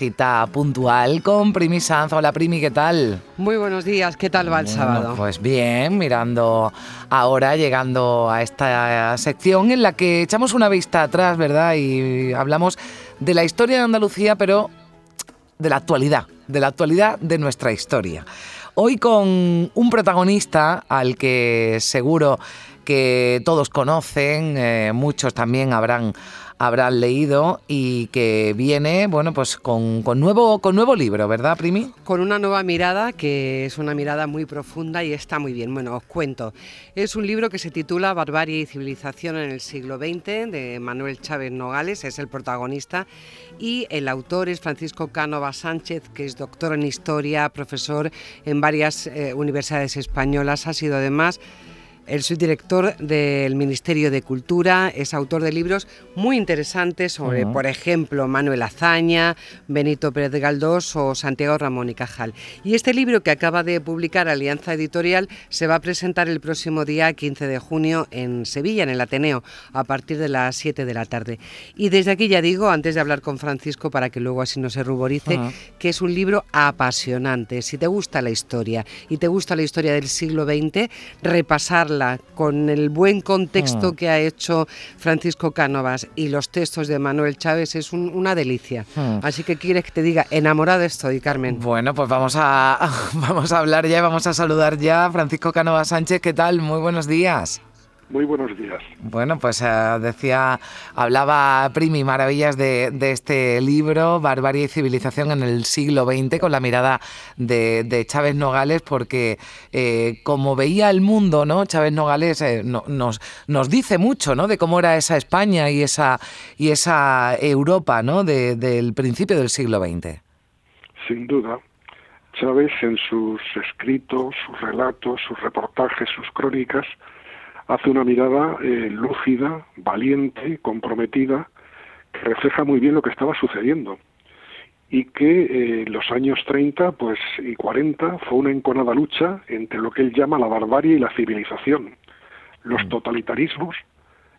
Cita puntual con Primi Sanz. Hola Primi, ¿qué tal? Muy buenos días, ¿qué tal va el sábado? Pues bien, mirando ahora, llegando a esta sección en la que echamos una vista atrás, ¿verdad? Y hablamos de la historia de Andalucía, pero de la actualidad, de la actualidad de nuestra historia. Hoy con un protagonista al que seguro que todos conocen, eh, muchos también habrán habrán leído y que viene, bueno, pues con, nuevo, con nuevo libro, ¿verdad, Primi? Con una nueva mirada, que es una mirada muy profunda y está muy bien. Bueno, os cuento. Es un libro que se titula Barbarie y civilización en el siglo XX, de Manuel Chávez Nogales, es el protagonista, y el autor es Francisco Cánova Sánchez, que es doctor en historia, profesor en varias eh, universidades españolas, ha sido además el subdirector del Ministerio de Cultura, es autor de libros muy interesantes sobre, por ejemplo, Manuel Azaña, Benito Pérez Galdós o Santiago Ramón y Cajal. Y este libro que acaba de publicar Alianza Editorial se va a presentar el próximo día 15 de junio en Sevilla, en el Ateneo, a partir de las 7 de la tarde. Y desde aquí ya digo, antes de hablar con Francisco, para que luego así no se ruborice, que es un libro apasionante. Si te gusta la historia y te gusta la historia del siglo XX, con el buen contexto mm. que ha hecho Francisco Cánovas y los textos de Manuel Chávez es una delicia. Mm. Así que quieres que te diga, enamorada estoy, Carmen. Bueno, pues vamos a, vamos a hablar ya, vamos a saludar ya a Francisco Cánovas Sánchez. ¿Qué tal? Muy buenos días. Muy buenos días. Bueno, pues eh, decía, hablaba Primi maravillas de, este libro, Barbarie y Civilización en el siglo XX, con la mirada de, Chávez Nogales, porque eh, como veía el mundo, ¿no? Chávez Nogales eh, nos, nos dice mucho, ¿no? De cómo era esa España y esa, y esa Europa, ¿no? del principio del siglo XX. Sin duda. Chávez en sus escritos, sus relatos, sus reportajes, sus crónicas, hace una mirada eh, lúcida, valiente, comprometida, que refleja muy bien lo que estaba sucediendo y que eh, en los años 30 pues, y 40 fue una enconada lucha entre lo que él llama la barbarie y la civilización, los mm. totalitarismos,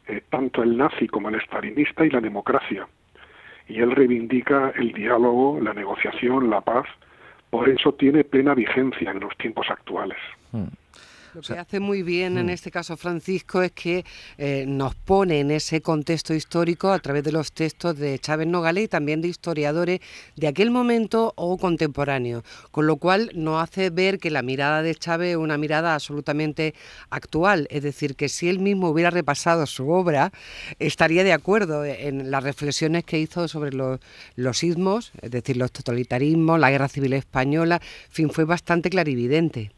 eh, tanto el nazi como el stalinista y la democracia. Y él reivindica el diálogo, la negociación, la paz, por eso tiene plena vigencia en los tiempos actuales. Mm. Lo que hace muy bien en mm. este caso Francisco es que eh, nos pone en ese contexto histórico a través de los textos de Chávez Nogales y también de historiadores de aquel momento o contemporáneo, con lo cual nos hace ver que la mirada de Chávez es una mirada absolutamente actual, es decir, que si él mismo hubiera repasado su obra, estaría de acuerdo en las reflexiones que hizo sobre los, los ismos, es decir, los totalitarismos, la guerra civil española, en fin, fue bastante clarividente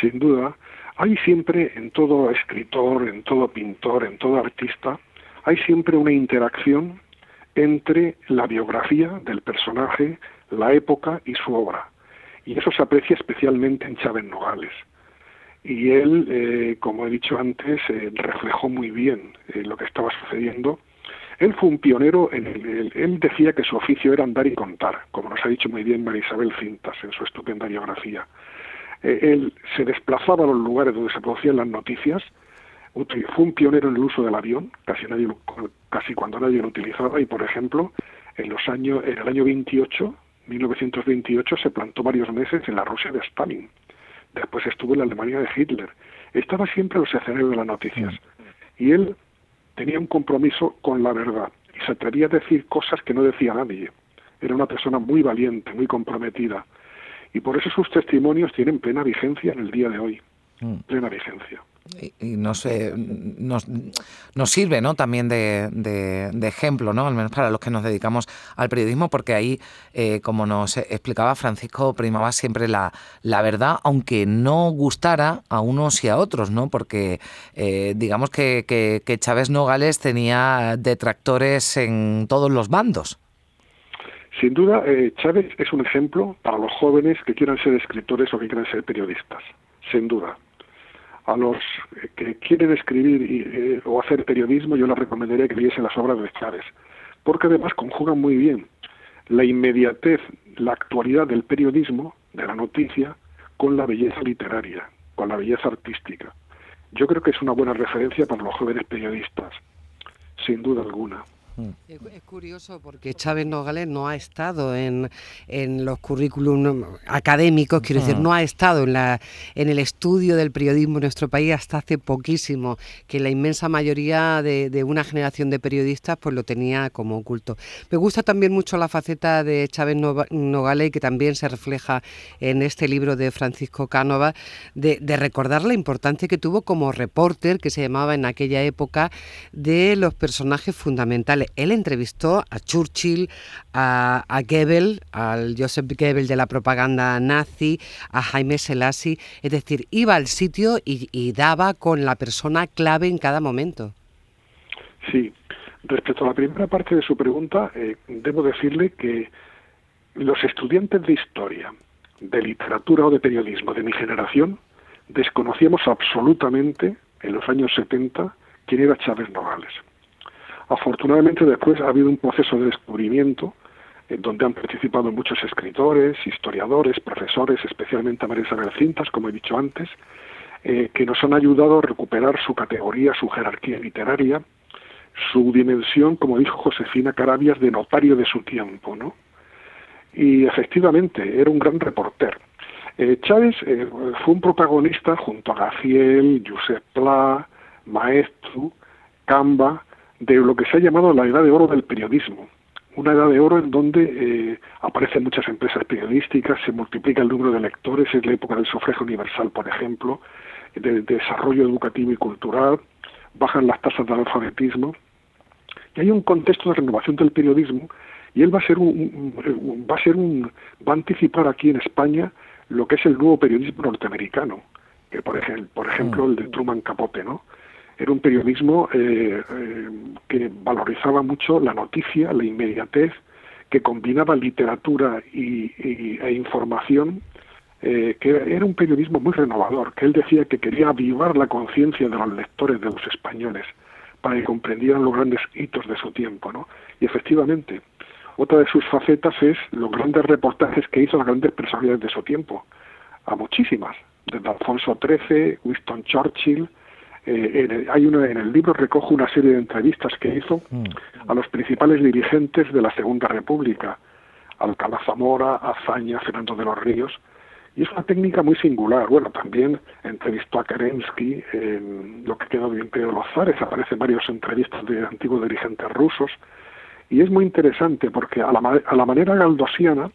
sin duda, hay siempre en todo escritor, en todo pintor, en todo artista, hay siempre una interacción entre la biografía del personaje, la época y su obra. Y eso se aprecia especialmente en Chávez Nogales. Y él, eh, como he dicho antes, eh, reflejó muy bien eh, lo que estaba sucediendo. Él fue un pionero en el, él decía que su oficio era andar y contar, como nos ha dicho muy bien María Isabel Cintas en su estupenda biografía. Eh, él se desplazaba a los lugares donde se producían las noticias, fue un pionero en el uso del avión, casi, nadie, casi cuando nadie lo utilizaba, y por ejemplo, en, los años, en el año 28, 1928, se plantó varios meses en la Rusia de Stalin. Después estuvo en la Alemania de Hitler. Estaba siempre en los escenarios de las noticias. Y él tenía un compromiso con la verdad y se atrevía a decir cosas que no decía nadie. Era una persona muy valiente, muy comprometida y por eso sus testimonios tienen plena vigencia en el día de hoy, mm. plena vigencia. Y, nos, nos, sirve ¿no? también de, de, ejemplo, ¿no? al menos para los que nos dedicamos al periodismo, porque ahí, eh, como nos explicaba Francisco, primaba siempre la, la, verdad, aunque no gustara a unos y a otros, ¿no? porque eh, digamos que, que, que Chávez Nogales tenía detractores en todos los bandos. Sin duda, eh, Chávez es un ejemplo para los jóvenes que quieran ser escritores o que quieran ser periodistas, sin duda. a los que quieren escribir y, o hacer periodismo, yo les recomendaría que leyesen las obras de Chávez, porque además conjugan muy bien la inmediatez, la actualidad del periodismo, de la noticia, con la belleza literaria, con la belleza artística. Yo creo que es una buena referencia para los jóvenes periodistas, sin duda alguna. Es, curioso porque Chávez Nogales no ha estado en, en los currículum académicos, quiero decir, no ha estado en, la, en el estudio del periodismo en nuestro país hasta hace poquísimo, que la inmensa mayoría de, de, una generación de periodistas pues lo tenía como oculto. Me gusta también mucho la faceta de Chávez Nogales, que también se refleja en este libro de Francisco Cánova, de, de recordar la importancia que tuvo como reporter, que se llamaba en aquella época, de los personajes fundamentales él entrevistó a Churchill, a, Goebbels, al Joseph Goebbels de la propaganda nazi, a Jaime Selassie, es decir, iba al sitio y, daba con la persona clave en cada momento. Sí, respecto a la primera parte de su pregunta, eh, debo decirle que los estudiantes de historia, de literatura o de periodismo de mi generación desconocíamos absolutamente en los años 70 quién era Chávez Nogales. Afortunadamente después ha habido un proceso de descubrimiento en donde han participado muchos escritores, historiadores, profesores, especialmente a María Isabel como he dicho antes, eh, que nos han ayudado a recuperar su categoría, su jerarquía literaria, su dimensión, como dijo Josefina Carabias, de notario de su tiempo, ¿no? Y efectivamente, era un gran reporter. Eh, Chávez eh, fue un protagonista junto a Gaciel, Josep Pla, Maestro, Camba, de lo que se ha llamado la edad de oro del periodismo. Una edad de oro en donde eh, aparecen muchas empresas periodísticas, se multiplica el número de lectores, es la época del sufragio universal, por ejemplo, de, desarrollo educativo y cultural, bajan las tasas de analfabetismo, y hay un contexto de renovación del periodismo, y él va a ser un, va a ser un, va a anticipar aquí en España lo que es el nuevo periodismo norteamericano, que por ejemplo, por ejemplo mm. el de Truman Capote, ¿no? Era un periodismo eh, eh, que valorizaba mucho la noticia, la inmediatez, que combinaba literatura y, e información, eh, que era un periodismo muy renovador, que él decía que quería avivar la conciencia de los lectores, de los españoles, para que comprendieran los grandes hitos de su tiempo, ¿no? Y efectivamente, otra de sus facetas es los grandes reportajes que hizo las grandes personalidades de su tiempo, a muchísimas, desde Alfonso XIII, Winston Churchill, eh, hay uno en el libro recoge una serie de entrevistas que hizo mm. a los principales dirigentes de la Segunda República, Alcalá Zamora, Azaña, Fernando de los Ríos, y es una técnica muy singular. Bueno, también entrevistó a Kerensky, en lo que quedó de Imperio de los Zares, aparecen varias entrevistas de antiguos dirigentes rusos, y es muy interesante porque a la, a la manera galdosiana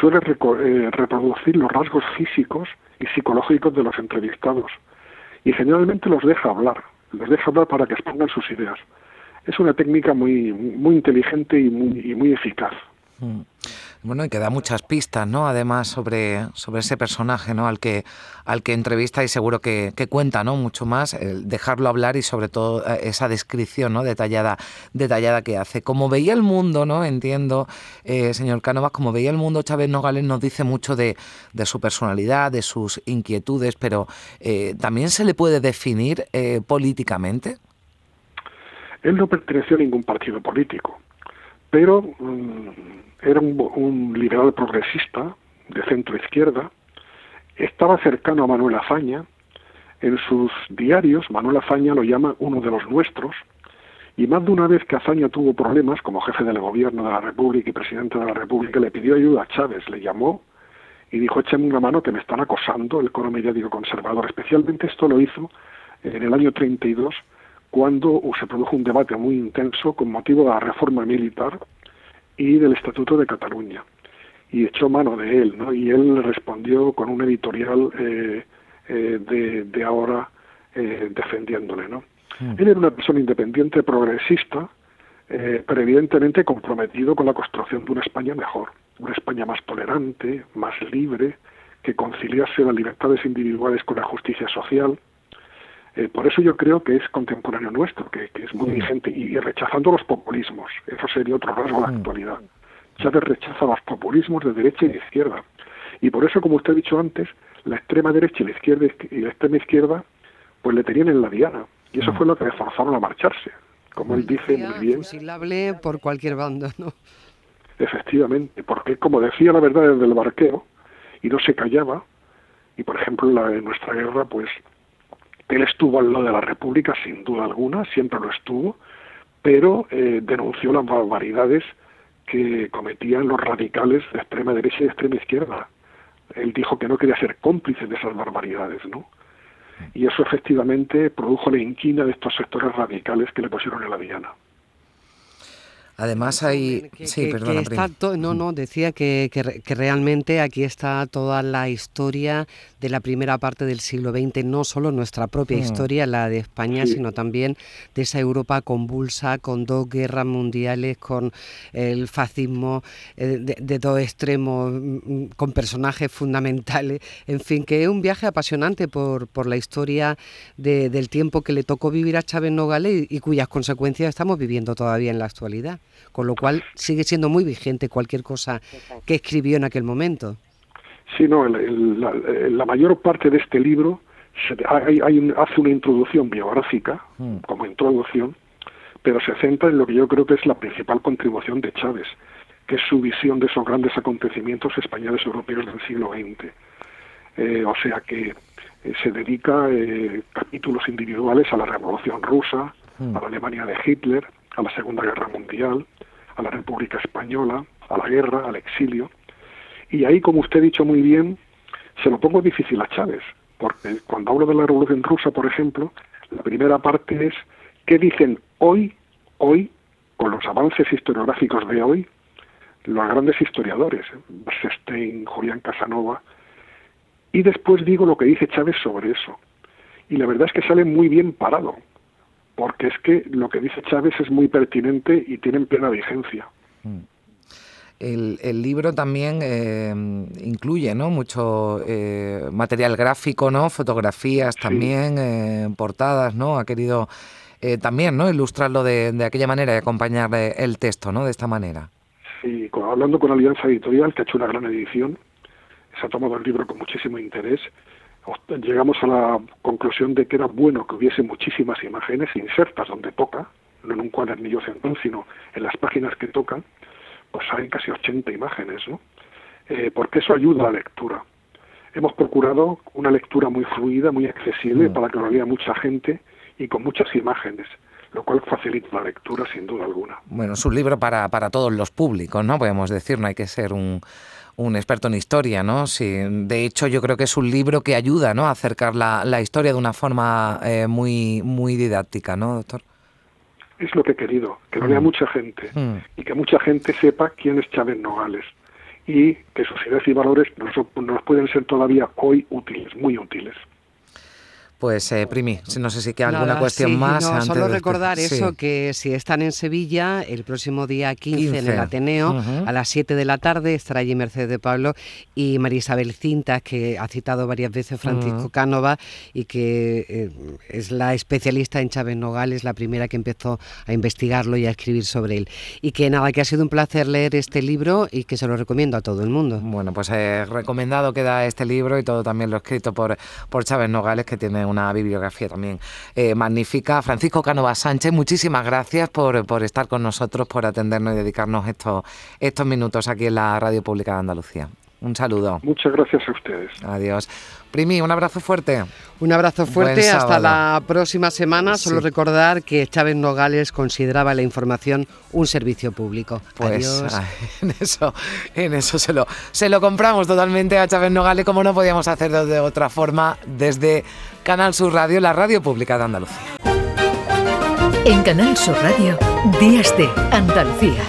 suele eh, reproducir los rasgos físicos y psicológicos de los entrevistados y generalmente los deja hablar, los deja hablar para que expongan sus ideas. Es una técnica muy, muy inteligente y muy, y muy eficaz. Mm. Bueno, y que da muchas pistas, ¿no? Además sobre, sobre ese personaje, ¿no? Al que, al que entrevista y seguro que, cuenta, ¿no? Mucho más, el dejarlo hablar y sobre todo eh, esa descripción, ¿no? Detallada, detallada que hace. Como veía el mundo, ¿no? Entiendo, eh, señor Cánovas, como veía el mundo, Chávez Nogales nos dice mucho de, su personalidad, de sus inquietudes, pero eh, ¿también se le puede definir políticamente? Él no perteneció a ningún partido político, pero... Mm, era un, liberal progresista de centro izquierda, estaba cercano a Manuel Azaña, en sus diarios Manuel Azaña lo llama uno de los nuestros, y más de una vez que Azaña tuvo problemas como jefe del gobierno de la República y presidente de la República, le pidió ayuda a Chávez, le llamó y dijo, échame una mano que me están acosando el coro mediático conservador. Especialmente esto lo hizo en el año 32, cuando se produjo un debate muy intenso con motivo de la reforma militar y del Estatuto de Cataluña. Y echó mano de él, ¿no? Y él respondió con un editorial eh, eh, de, de, ahora eh, defendiéndole, ¿no? Hmm. Él era una persona independiente, progresista, pero evidentemente comprometido con la construcción de una España mejor, una España más tolerante, más libre, que conciliase las libertades individuales con la justicia social, eh, por eso yo creo que es contemporáneo nuestro, que, es muy vigente, y, rechazando los populismos. Eso sería otro rasgo de la actualidad. Chávez rechaza los populismos de derecha y de izquierda. Y por eso, como usted ha dicho antes, la extrema derecha y la, izquierda, y la extrema izquierda pues le tenían en la diana. Y eso Mm. fue lo que le forzaron a marcharse. Como él dice muy bien, Fusilable por cualquier bando, ¿no? efectivamente, porque como decía la verdad desde el barqueo y no se callaba, y por ejemplo en, la, en nuestra guerra, pues él estuvo al lado de la República sin duda alguna, siempre lo estuvo, pero eh, denunció las barbaridades que cometían los radicales de extrema derecha y de extrema izquierda. Él dijo que no quería ser cómplice de esas barbaridades, ¿no? Y eso efectivamente produjo la inquina de estos sectores radicales que le pusieron en la diana. Además hay... Que- Sí, que- que perdona, está Prim. to- no, no, decía que, que re- que realmente aquí está toda la historia de la primera parte del siglo XX, no solo nuestra propia Mm. historia, la de España, Sí. sino también de esa Europa convulsa, con dos guerras mundiales, con el fascismo eh, de, de dos extremos, mm, mm, con personajes fundamentales, en fin, que es un viaje apasionante por, por la historia de- del tiempo que le tocó vivir a Chávez Nogales y, y cuyas consecuencias estamos viviendo todavía en la actualidad con lo cual sigue siendo muy vigente cualquier cosa que escribió en aquel momento. Sí, no, el- el- la, mayor parte de este libro se- hay- hay un- hace una introducción biográfica, Mm. como introducción, pero se centra en lo que yo creo que es la principal contribución de Chávez, que es su visión de esos grandes acontecimientos españoles europeos del siglo XX. Eh, o sea que eh, se dedica eh, capítulos individuales a la Revolución Rusa, Mm. a la Alemania de Hitler, a la Segunda Guerra Mundial, a la República Española, a la guerra, al exilio. Y ahí, como usted ha dicho muy bien, se lo pongo difícil a Chávez, porque cuando hablo de la Revolución Rusa, por ejemplo, la primera parte es qué dicen hoy, hoy, con los avances historiográficos de hoy, los grandes historiadores, Stein, Julián Casanova, y después digo lo que dice Chávez sobre eso. Y la verdad es que sale muy bien parado, porque es que lo que dice Chávez es muy pertinente y tiene en plena vigencia. El, el libro también eh, incluye ¿no? mucho eh, material gráfico, ¿no? fotografías también, eh, portadas, ¿no? Ha querido eh, también ¿no? ilustrarlo de, de aquella manera y acompañarle el texto ¿no? de esta manera. Sí, con- hablando con Alianza Editorial, que ha hecho una gran edición, se ha tomado el libro con muchísimo interés. Os- Llegamos a la conclusión de que era bueno que hubiese muchísimas imágenes insertas donde toca, no en un cuadernillo central, sino en las páginas que tocan, pues hay casi 80 imágenes, ¿no? Eh, porque eso ayuda a la lectura. Hemos procurado una lectura muy fluida, muy accesible, Mm. para que lo lea mucha gente y con muchas imágenes, lo cual facilita la lectura sin duda alguna. Bueno, es un libro para, para todos los públicos, ¿no? Podemos decir, no hay que ser un, un experto en historia, ¿no? Sí, de hecho, yo creo que es un libro que ayuda, ¿no? A acercar la, la historia de una forma eh, muy, muy didáctica, ¿no, doctor? es lo que he querido, que lo lea Mm. mucha gente Mm. y que mucha gente sepa quién es Chávez Nogales y que sus ideas y valores nos, nos pueden ser todavía hoy útiles, muy útiles. Pues, eh, Primi, no sé si queda alguna cuestión sí, más. no, antes solo de- recordar sí. eso, que si están en Sevilla, el próximo día 15, en 15. el Ateneo, a las 7 de la tarde, estará allí Mercedes de Pablo y María Isabel Cintas, que ha citado varias veces Francisco Ujú. Cánova y que eh, es la especialista en Chávez Nogales, la primera que empezó a investigarlo y a escribir sobre él. Y que nada, que ha sido un placer leer este libro y que se lo recomiendo a todo el mundo. Bueno, pues eh, recomendado queda este libro y todo también lo escrito por, por Chávez Nogales, que tiene una bibliografía también eh, magnífica. Francisco Canova Sánchez, muchísimas gracias por, por estar con nosotros, por atendernos y dedicarnos estos, estos minutos aquí en la Radio Pública de Andalucía. Un saludo. Muchas gracias a ustedes. Adiós. Primi, un abrazo fuerte. Un abrazo fuerte, Buen hasta sábado. la próxima semana. Solo recordar que Chávez Nogales consideraba la información un servicio público. Pues Adiós. en eso, en eso se lo, se lo compramos totalmente a Chávez Nogales, como no podíamos hacerlo de otra forma, desde Canal Sur Radio, la radio pública de Andalucía. En Canal Sur Radio, Días de Andalucía.